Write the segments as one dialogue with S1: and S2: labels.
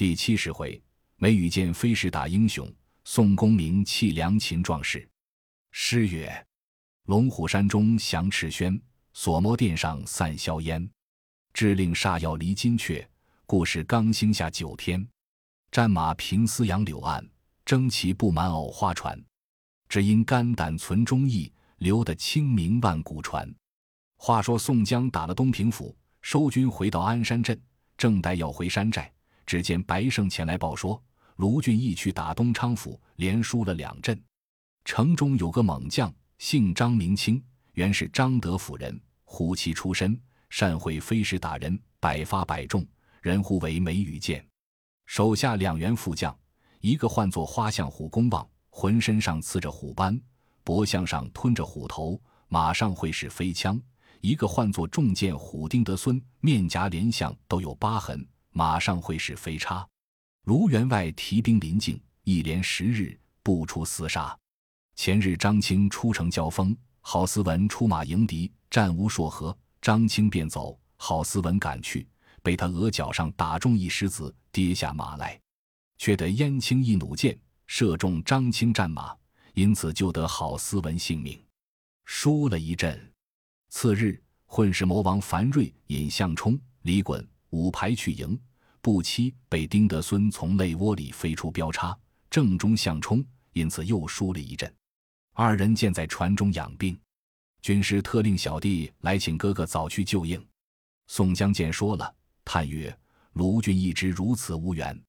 S1: 第七十回，梅雨见飞石打英雄，宋公明弃良禽壮士。诗曰：龙虎山中祥赤轩，锁魔殿上散硝烟。致令煞药离金阙，故事刚星下九天。战马平思杨柳岸，征旗不满藕花船。只因肝胆存忠义，留得清明万古传。话说宋江打了东平府，收军回到鞍山镇，正待要回山寨。只见白胜前来报说，卢俊义去打东昌府，连输了两阵。城中有个猛将，姓张名清，原是张德府人，虎骑出身，善会飞石打人，百发百中，人呼为梅雨剑。手下两员副将，一个唤作花象虎公望，浑身上刺着虎斑，脖项上吞着虎头，马上会使飞枪；一个唤作重剑虎丁德孙，面颊连项都有疤痕。马上会使飞叉，卢员外提兵临近，一连十日不出厮杀。前日张青出城交锋，郝思文出马迎敌，战无数合，张青便走，郝思文赶去，被他额角上打中一石子，跌下马来，却得燕青一弩箭射中张青战马，因此救得郝思文性命。输了一阵，次日混世魔王樊瑞引项冲、李衮。五排去迎，不期被丁德孙从肋窝里飞出标叉，正中相冲，因此又输了一阵。二人见在船中养病，军师特令小弟来请哥哥早去救应。宋江见说了，叹曰：“卢俊义之如此无缘，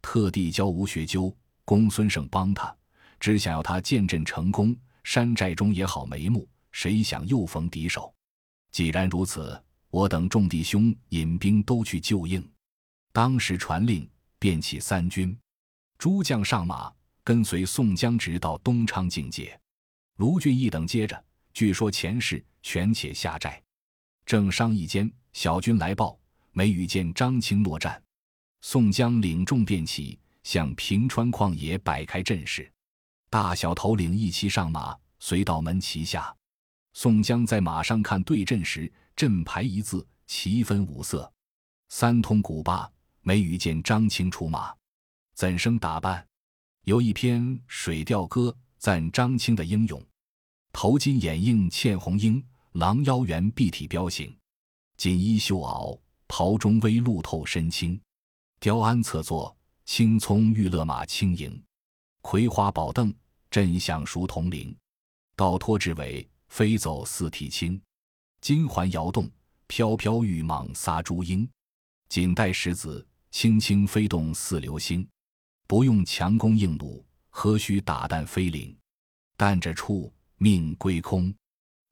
S1: 特地教吴学究、公孙胜帮他，只想要他见阵成功，山寨中也好眉目。谁想又逢敌手。既然如此。”我等众弟兄引兵都去救应，当时传令，便起三军，诸将上马，跟随宋江直到东昌境界。卢俊义等接着，据说前事，权且下寨。正商议间，小军来报，梅雨见张青落战。宋江领众便起，向平川旷野摆开阵势，大小头领一齐上马，随到门旗下。宋江在马上看对阵时。阵牌一字，旗分五色，三通鼓罢。梅雨见张青出马，怎生打扮？有一篇《水调歌》，赞张青的英勇：头巾掩映嵌红缨，狼腰圆臂体彪形。锦衣绣袄，袍中微露透身轻。雕鞍侧坐，青葱玉勒马轻盈。葵花宝凳，震响熟铜铃。倒拖之尾，飞走似啼青。金环摇动，飘飘玉蟒撒珠缨；锦带石子，轻轻飞动似流星。不用强弓硬弩，何须打弹飞翎？弹着处，命归空。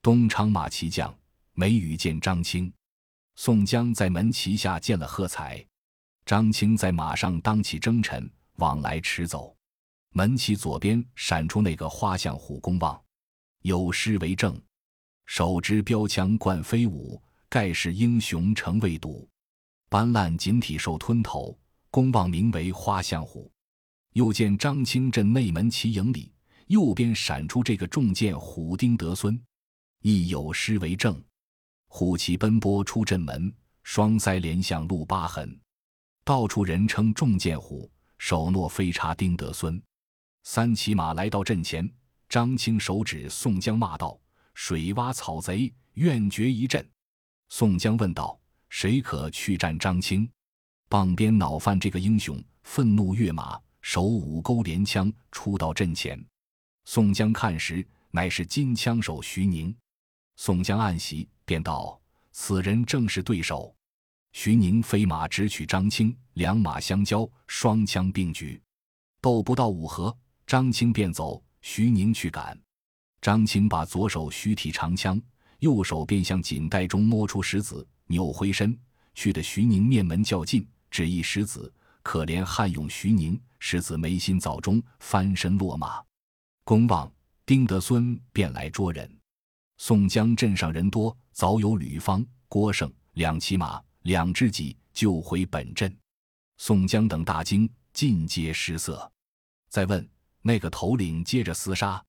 S1: 东昌马骑将，眉宇见张青。宋江在门旗下见了喝彩。张青在马上当起征尘，往来驰走。门旗左边闪出那个花象虎公望，有诗为证。手执标枪贯飞舞，盖世英雄成未睹。斑斓锦体受吞头，公望名为花象虎。又见张清镇内门旗营里，右边闪出这个重剑虎丁德孙，亦有诗为证。虎骑奔波出阵门，双腮连向露疤痕。到处人称重剑虎，手握飞叉丁德孙。三骑马来到阵前，张青手指宋江骂道。水洼草贼，愿决一阵。宋江问道：“谁可去战张青？”傍边恼犯这个英雄，愤怒跃马，手舞钩连枪，出到阵前。宋江看时，乃是金枪手徐宁。宋江暗喜，便道：“此人正是对手。”徐宁飞马直取张青，两马相交，双枪并举，斗不到五合，张青便走，徐宁去赶。张青把左手虚提长枪，右手便向锦袋中摸出石子，扭回身，去的徐宁面门较劲，只一石子，可怜悍勇徐宁，石子眉心早中，翻身落马。公望、丁德孙便来捉人。宋江镇上人多，早有吕方、郭盛两骑马，两只戟，就回本镇。宋江等大惊，尽皆失色。再问那个头领，接着厮杀。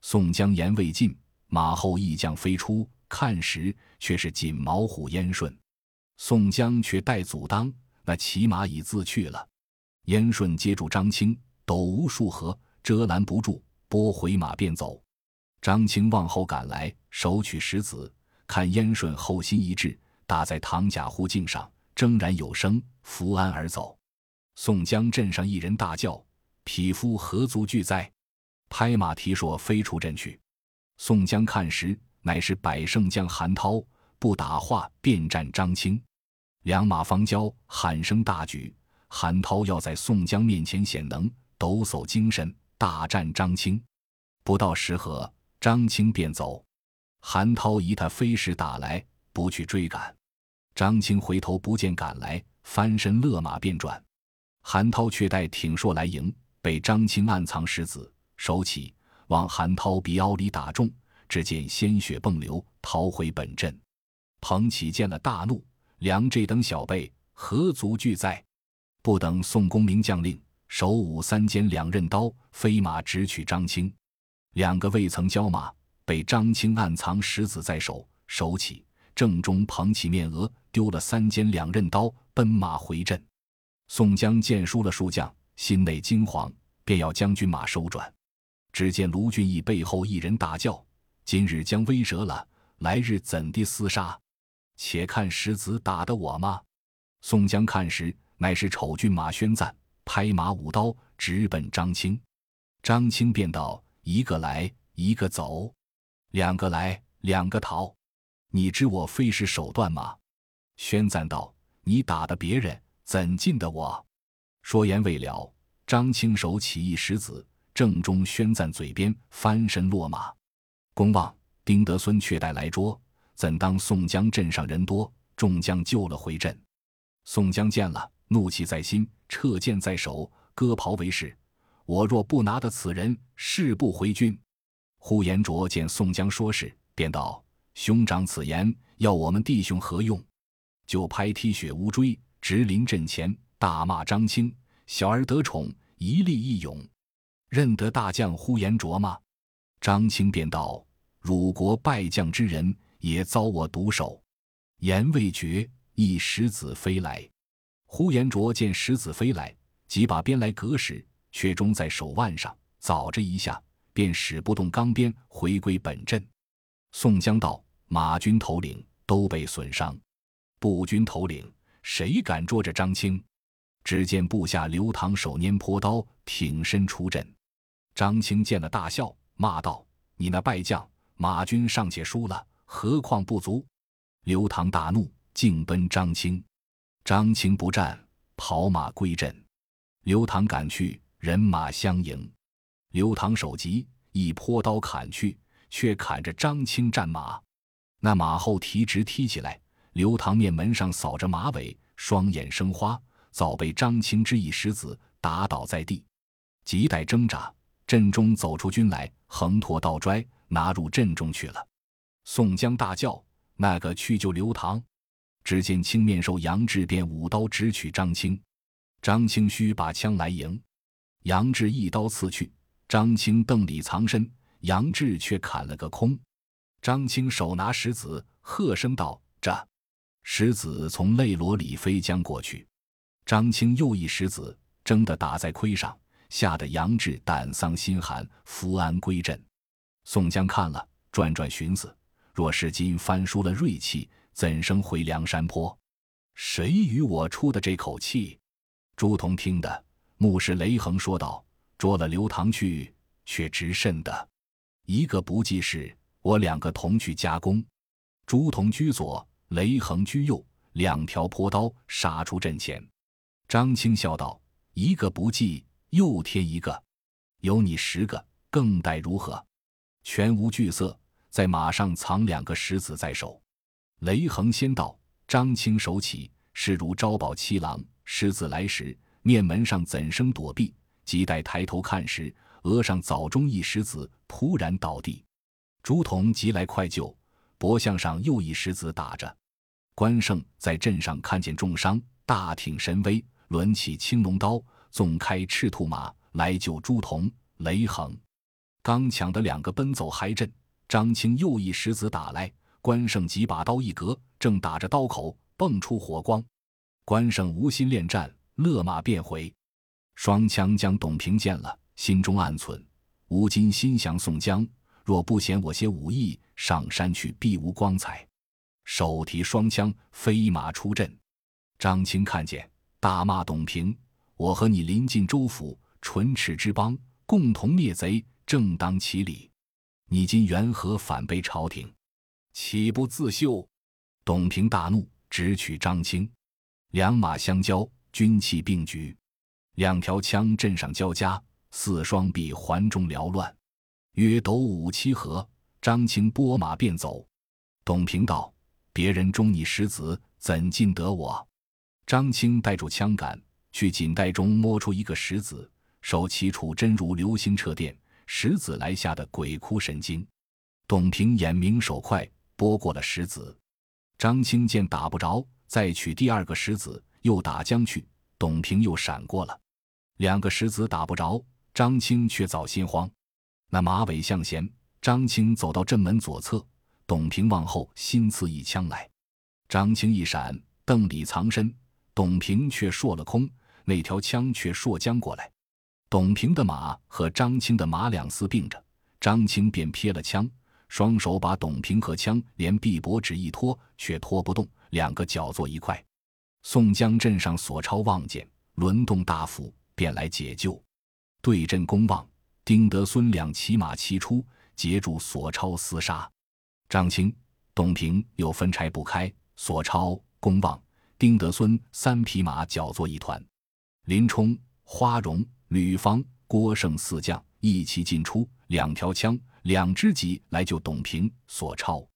S1: 宋江言未尽，马后一将飞出，看时却是锦毛虎燕顺。宋江却待阻当，那骑马已自去了。燕顺接住张青，斗无数合，遮拦不住，拨回马便走。张青往后赶来，手取石子，看燕顺后心一滞，打在唐甲护颈上，铮然有声，扶鞍而走。宋江镇上一人大叫：“匹夫何足惧哉！”拍马提槊飞出阵去。宋江看时，乃是百胜将韩涛，不打话便战张青。两马方交，喊声大举。韩涛要在宋江面前显能，抖擞精神，大战张青。不到十合，张青便走。韩涛疑他飞石打来，不去追赶。张青回头不见赶来，翻身勒马便转。韩涛却带挺槊来迎，被张青暗藏石子，手起往韩涛鼻凹里打中，只见鲜血迸流，逃回本阵。彭起见了大怒，梁这等小辈何足惧哉？不等宋公明将令，手舞三尖两刃刀，飞马直取张青。两个未曾交马，被张青暗藏石子在手，手起正中彭起面额，丢了三尖两刃刀，奔马回阵。宋江见输了数将，心内惊惶，便要将军马收转。只见卢俊义背后一人大叫：“今日将威折了，来日怎地厮杀？且看石子打得我吗？”宋江看时，乃是丑郡马宣赞，拍马舞刀，直奔张青。张青便道：“一个来，一个走；两个来，两个逃。你知我非是手段吗？”宣赞道：“你打的别人。”怎进的我？说言未了，张青手起一石子，正中宣赞嘴边，翻身落马。公望、丁德孙却带来捉，怎当宋江阵上人多，众将救了回阵。宋江见了，怒气在心，掣剑在手，割袍为誓：我若不拿得此人，誓不回军。呼延灼见宋江说是，便道：兄长此言，要我们弟兄何用？就拍踢雪乌锥。直临阵前，大骂张青：“小儿得宠，一力一勇，认得大将呼延灼吗？”张青便道：“汝国败将之人，也遭我毒手。”言未绝，一石子飞来。呼延灼见石子飞来，即把鞭来隔时，却中在手腕上，早着一下，便使不动钢鞭，回归本阵。宋江道：“马军头领都被损伤，步军头领。”谁敢捉着张青？只见部下刘唐手拈坡刀，挺身出阵。张青见了，大笑，骂道：“你那败将，马军尚且输了，何况不足？”刘唐大怒，径奔张青。张青不战，跑马归阵。刘唐赶去，人马相迎。刘唐手急，一泼刀砍去，却砍着张青战马。那马后蹄直踢起来。刘唐面门上扫着马尾，双眼生花，早被张青之一石子打倒在地。急待挣扎，阵中走出军来，横拖倒拽，拿入阵中去了。宋江大叫：“那个去救刘唐！”只见青面兽杨志便舞刀直取张青。张青须把枪来迎，杨志一刀刺去，张青邓里藏身，杨志却砍了个空。张青手拿石子，喝声道：“这！”石子从肋罗里飞将过去，张青又一石子，争的打在盔上，吓得杨志胆丧心寒，扶鞍归阵。宋江看了，转转寻思：若是今翻输了锐气，怎生回梁山坡？谁与我出的这口气？朱仝听得，目视雷横说道：“捉了刘唐去，却值甚的。一个不济事，我两个同去加工。”朱仝居左。雷横居右，两条坡刀杀出阵前。张青笑道：“一个不济，又添一个，有你十个，更待如何？”全无惧色，在马上藏两个石子在手。雷横先到，张青手起，势如招宝七郎。狮子来时，面门上怎生躲避？急待抬头看时，额上早中一石子，突然倒地。朱仝急来快救。脖项上又一石子打着，关胜在阵上看见重伤，大挺神威，抡起青龙刀，纵开赤兔马来救朱仝、雷横。刚抢得两个奔走还阵，张青又一石子打来，关胜几把刀一格，正打着刀口，迸出火光。关胜无心恋战，勒马便回。双枪将董平见了，心中暗忖：吾今心降宋江，若不嫌我些武艺，上山去必无光彩。手提双枪，飞马出阵。张青看见，大骂董平：“我和你临近州府，唇齿之邦，共同灭贼，正当其理。你今缘何反背朝廷？岂不自羞？”董平大怒，直取张青。两马相交，军器并举，两条枪阵上交加，四双臂环中缭乱。约斗五七合，张青拨马便走。董平道。别人中你十子，怎尽得我？张青带住枪杆，去锦袋中摸出一个石子，手起处真如流星掣电，石子来下的鬼哭神惊。董平眼明手快，拨过了石子。张青见打不着，再取第二个石子，又打将去。董平又闪过了，两个石子打不着，张青却早心慌。那马尾向前，张青走到正门左侧。董平往后新刺一枪来，张青一闪，邓里藏身，董平却硕了空，那条枪却硕将过来。董平的马和张青的马两厮并着，张青便撇了枪，双手把董平和枪连臂膊指一拖，却拖不动，两个搅作一块。宋江镇上索超望见，轮动大斧，便来解救。对阵公望、丁德孙两骑马齐出，截住索超厮杀。张青、董平又分拆不开，索超、公望、丁德孙三匹马搅作一团，林冲、花荣、吕方、郭盛四将一齐进出，两条枪、两只戟来救董平、索超。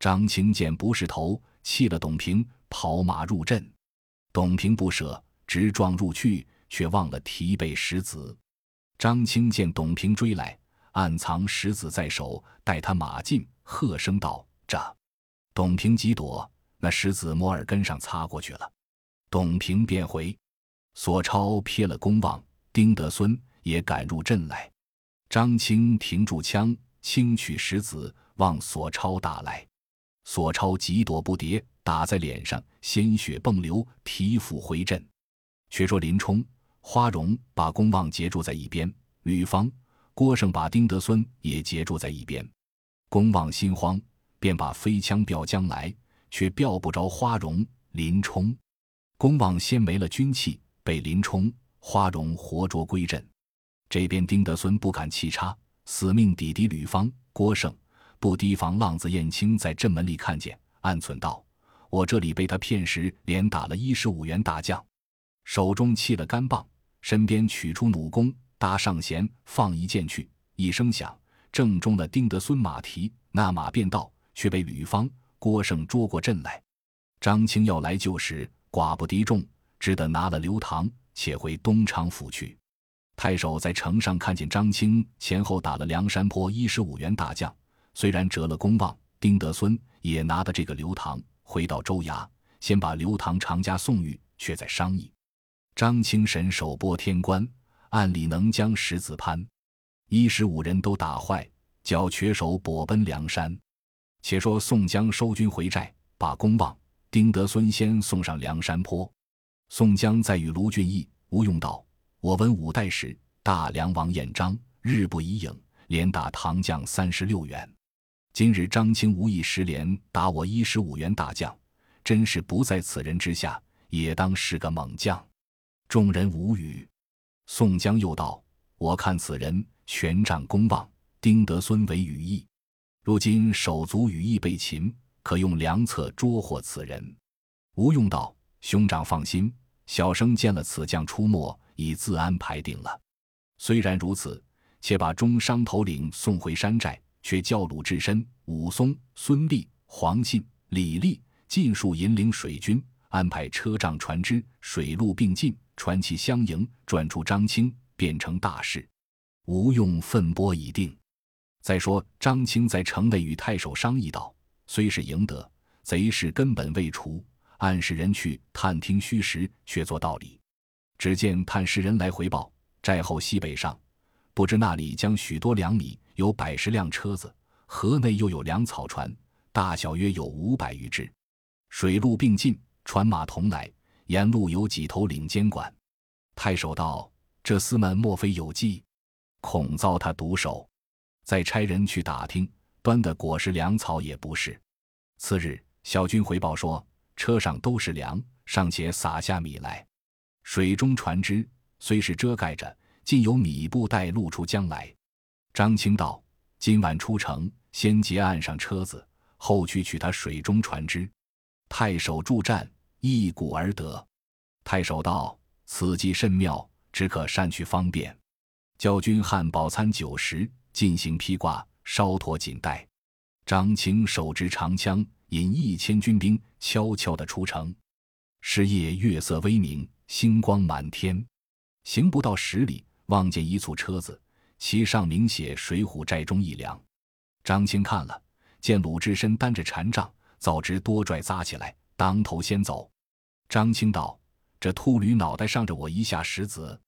S1: 张青见不是头，弃了董平，跑马入阵。董平不舍，直撞入去，却忘了提备石子。张青见董平追来，暗藏石子在手，待他马进。喝声道：“这！”董平急躲，那石子摸耳根上擦过去了。董平便回。索超瞥了公望，丁德孙也赶入阵来。张青停住枪，轻取石子，望索超打来。索超急躲不迭，打在脸上，鲜血迸流，提斧回阵。却说林冲、花荣把公望截住在一边，吕方、郭盛把丁德孙也截住在一边。公望心慌，便把飞枪吊将来，却吊不着花荣、林冲。公望先没了军器，被林冲、花荣活捉归阵。这边丁德孙不敢弃插，死命抵敌吕方、郭盛，不提防浪子燕青在阵门里看见，暗忖道：“我这里被他骗时，连打了一十五员大将，手中弃了杆棒，身边取出弩弓，搭上弦，放一箭去，一声响。”正中了丁德孙马蹄，那马便到，却被吕方、郭盛捉过阵来。张青要来救时，寡不敌众，只得拿了刘唐，且回东昌府去。太守在城上看见张青前后打了梁山坡一十五员大将，虽然折了公望、丁德孙，也拿的这个刘唐，回到州衙，先把刘唐长家送狱，却在商议。张青神手拨天关，暗里能将石子攀。一十五人都打坏，脚瘸手跛奔梁山。且说宋江收军回寨，把公望、丁德孙先送上梁山坡。宋江再与卢俊义、吴用道：“我闻五代时，大梁王彦章日不以影，连打唐将三十六员。今日张清无意失连打我一十五员大将，真是不在此人之下，也当是个猛将。”众人无语。宋江又道：“我看此人。”全仗公望、丁德孙为羽翼，如今手足羽翼被擒，可用良策捉获此人。吴用道：“兄长放心，小生见了此将出没，已自安排定了。虽然如此，且把中商头领送回山寨，却叫鲁智深、武松、孙立、黄信、李立尽数引领水军，安排车仗船只，水陆并进，传其相迎，转出张青，变成大事。”吴用奋波已定。再说张青在城内与太守商议道：“虽是赢得，贼势根本未除，暗示人去探听虚实，却做道理。只见探事人来回报，寨后西北上，不知那里将许多粮米，有百十辆车子，河内又有粮草船，大小约有五百余只，水陆并进，船马同来，沿路有几头领监管。”太守道。这厮们莫非有计，恐遭他毒手？再差人去打听，端的果实粮草也不是。次日，小军回报说，车上都是粮，尚且撒下米来。水中船只虽是遮盖着，竟有米布袋露出将来。张青道：“今晚出城，先截岸上车子，后去取他水中船只。”太守助战，一鼓而得。太守道：“此计甚妙，只可善去方便。”教军汉饱餐酒食，进行披挂，稍脱锦带。张青手执长枪，引一千军兵，悄悄地出城。是夜月色微明。星光满天，行不到十里，望见一簇车子，其上明写“水浒寨中一粮”。张青看了，见鲁智深担着禅杖，早知多拽扎起来，当头先走。张青道：“这秃驴脑袋上着我一下石子。”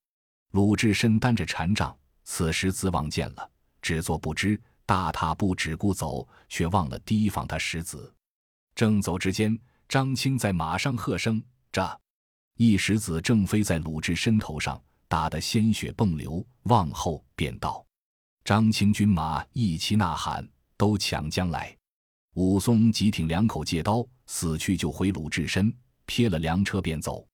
S1: 鲁智深担着禅杖，此时自望见了，只做不知，大踏步只顾走，却忘了提防他石子。正走之间，张青在马上喝声：“这！”一石子正飞在鲁智深头上，打得鲜血迸流。往后便道：“张青军马一齐呐喊，都抢将来。”武松急挺两口借刀，死去就回鲁智深，撇了粮车便走。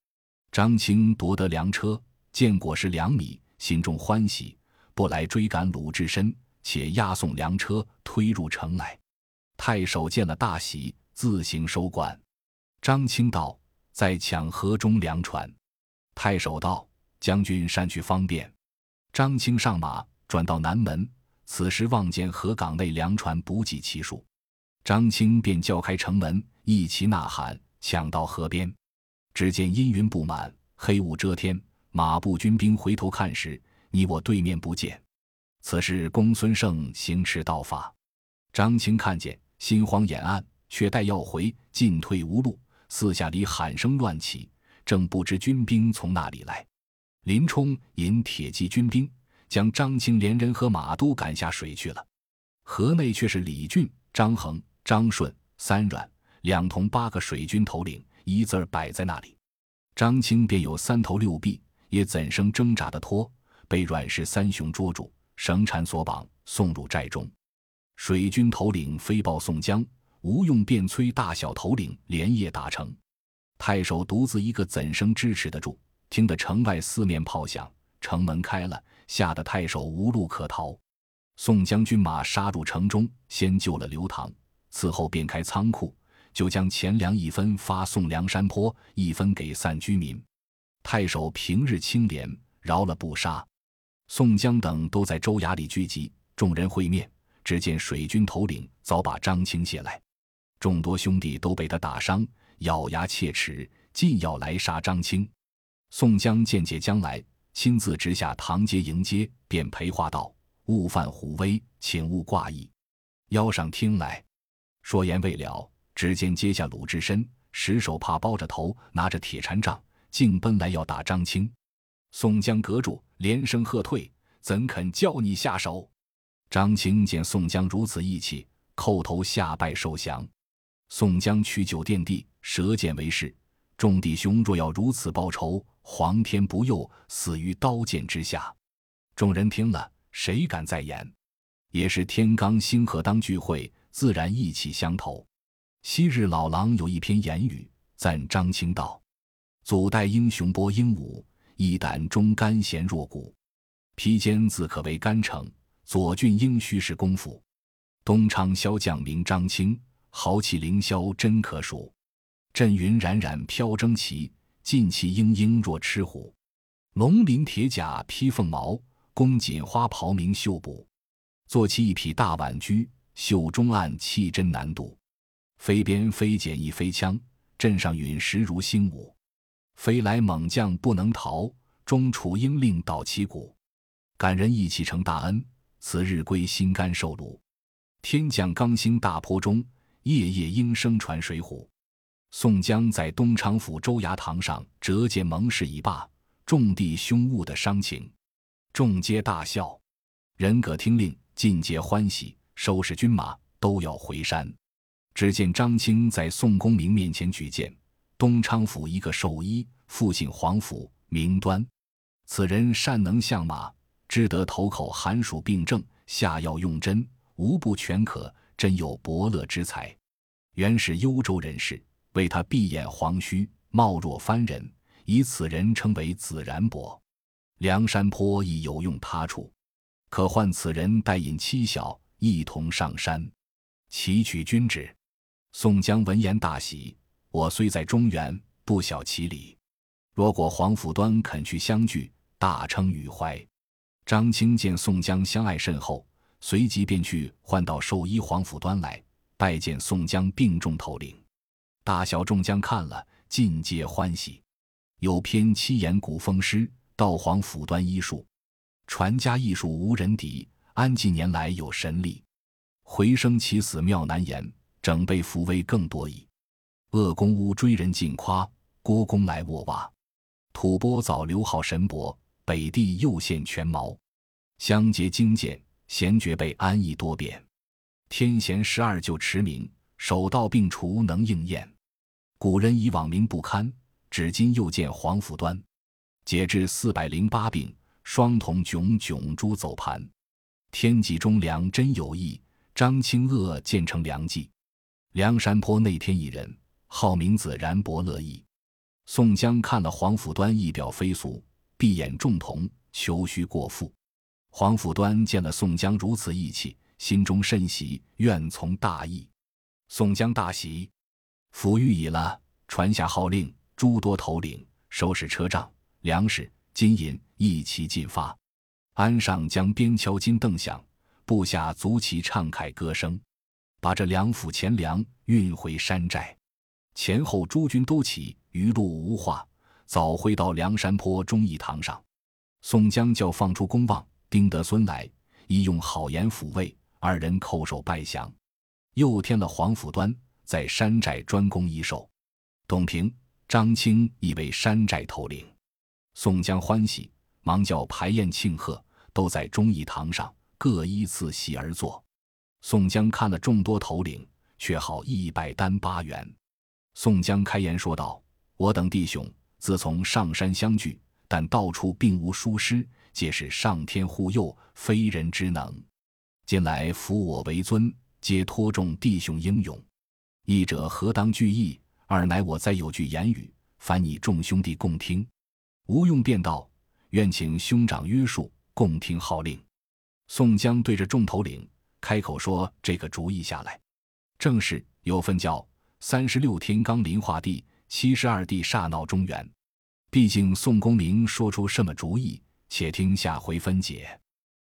S1: 张青夺得粮车，见果是粮米，心中欢喜，不来追赶鲁智深，且押送粮车推入城来。太守见了大喜，自行收管。张青道。在抢河中粮船，太守道：“将军善去方便。”张青上马，转到南门。此时望见河港内粮船不计其数，张青便叫开城门，一齐呐喊，抢到河边。只见阴云布满，黑雾遮天，马步军兵回头看时，你我对面不见。此时公孙胜行持道法，张青看见，心慌眼暗，却待要回，进退无路。四下里喊声乱起，正不知军兵从哪里来。林冲引铁骑军兵，将张青连人和马都赶下水去了。河内却是李俊、张衡、张顺、三阮两同八个水军头领，一字儿摆在那里。张青便有三头六臂，也怎生挣扎的脱，被阮氏三雄捉住，绳缠索绑，送入寨中。水军头领飞报宋江。吴用便催大小头领连夜打城，太守独自一个怎生支持得住？听得城外四面炮响，城门开了，吓得太守无路可逃。宋江军马杀入城中，先救了刘唐，此后便开仓库，就将钱粮一分发送梁山坡，一分给散居民。太守平日清廉，饶了不杀。宋江等都在州衙里聚集，众人会面，只见水军头领早把张青卸来。众多兄弟都被他打伤，咬牙切齿，尽要来杀张青。宋江见解将来，亲自直下堂阶迎接，便陪话道：“勿犯虎威，请勿挂意。”腰上听来，说言未了，只见阶下鲁智深十手帕包着头，拿着铁禅杖，竟奔来要打张青。宋江隔住，连声喝退：“怎肯叫你下手？”张青见宋江如此义气，叩头下拜受降。宋江取酒垫地，舌剑为誓：众弟兄若要如此报仇，皇天不佑，死于刀剑之下。众人听了，谁敢再言？也是天罡星河当聚会，自然意气相投。昔日老狼有一篇言语，赞张青道：“祖代英雄播英武，一胆忠肝贤若谷。披坚自可为干城，左郡应须是功夫。东昌骁将名张青。”豪气凌霄真可数，阵云冉冉飘征旗，劲气鹰鹰若赤虎。龙鳞铁甲披凤毛，宫锦花袍明绣补。坐骑一匹大宛驹，袖中暗气真难渡。飞鞭飞锏一飞枪，阵上陨石如星舞。飞来猛将不能逃，中楚英令倒旗鼓。感人义气成大恩，此日归心肝受辱。天降刚星大坡中。夜夜莺声传水浒。宋江在东昌府州衙堂上折剑盟誓已罢，众弟兄悟的伤情，众皆大笑。人葛听令，尽皆欢喜，收拾军马，都要回山。只见张青在宋公明面前举剑。东昌府一个寿医，父姓黄甫，名端。此人善能相马，知得头口寒暑病症，下药用针，无不全可，真有伯乐之才。原是幽州人士，为他闭眼黄须，貌若番人，以此人称为子然伯。梁山坡亦有用他处，可唤此人带引妻小，一同上山，齐取君旨。宋江闻言大喜，我虽在中原，不晓其理。若果黄甫端肯去相聚，大称与怀。张青见宋江相爱甚厚，随即便去唤到寿衣黄甫端来。拜见宋江，病重头领，大小众将看了，尽皆欢喜。有篇七言古风诗，道黄甫端医术，传家艺术无人敌，安近年来有神力，回生起死妙难言，整备扶危更多矣。恶公乌追人尽夸，郭公来卧瓦，吐蕃早刘号神伯，北地又现全毛，相结精简，贤绝备安逸多变。天贤十二就驰名，手到病除能应验。古人以往名不堪，至今又见黄甫端，解至四百零八病，双瞳炯炯珠走盘。天际中良真有意，张清恶建成良计。梁山坡内天一人，号名字然伯乐意。宋江看了黄甫端一表非俗，闭眼众瞳，求须过腹。黄甫端见了宋江如此义气。心中甚喜，愿从大义。宋江大喜，抚谕已了，传下号令，诸多头领收拾车仗、粮食、金银，一齐进发。鞍上将鞭敲金镫响，部下足起唱凯歌声，把这两府钱粮运回山寨。前后诸军都起，余路无话，早回到梁山坡忠义堂上。宋江叫放出公望、丁德孙来，一用好言抚慰。二人叩首拜降，又添了黄甫端在山寨专攻一守，董平、张清亦为山寨头领。宋江欢喜，忙叫排宴庆贺，都在忠义堂上各依次席而坐。宋江看了众多头领，却好一百单八元。宋江开言说道：“我等弟兄自从上山相聚，但到处并无疏失，皆是上天护佑，非人之能。”近来扶我为尊，皆托众弟兄英勇。一者何当惧义？二乃我再有句言语，烦你众兄弟共听。吴用便道：“愿请兄长约束，共听号令。”宋江对着众头领开口说：“这个主意下来，正是有份叫三十六天罡临化地，七十二地煞闹中原。毕竟宋公明说出什么主意，且听下回分解。”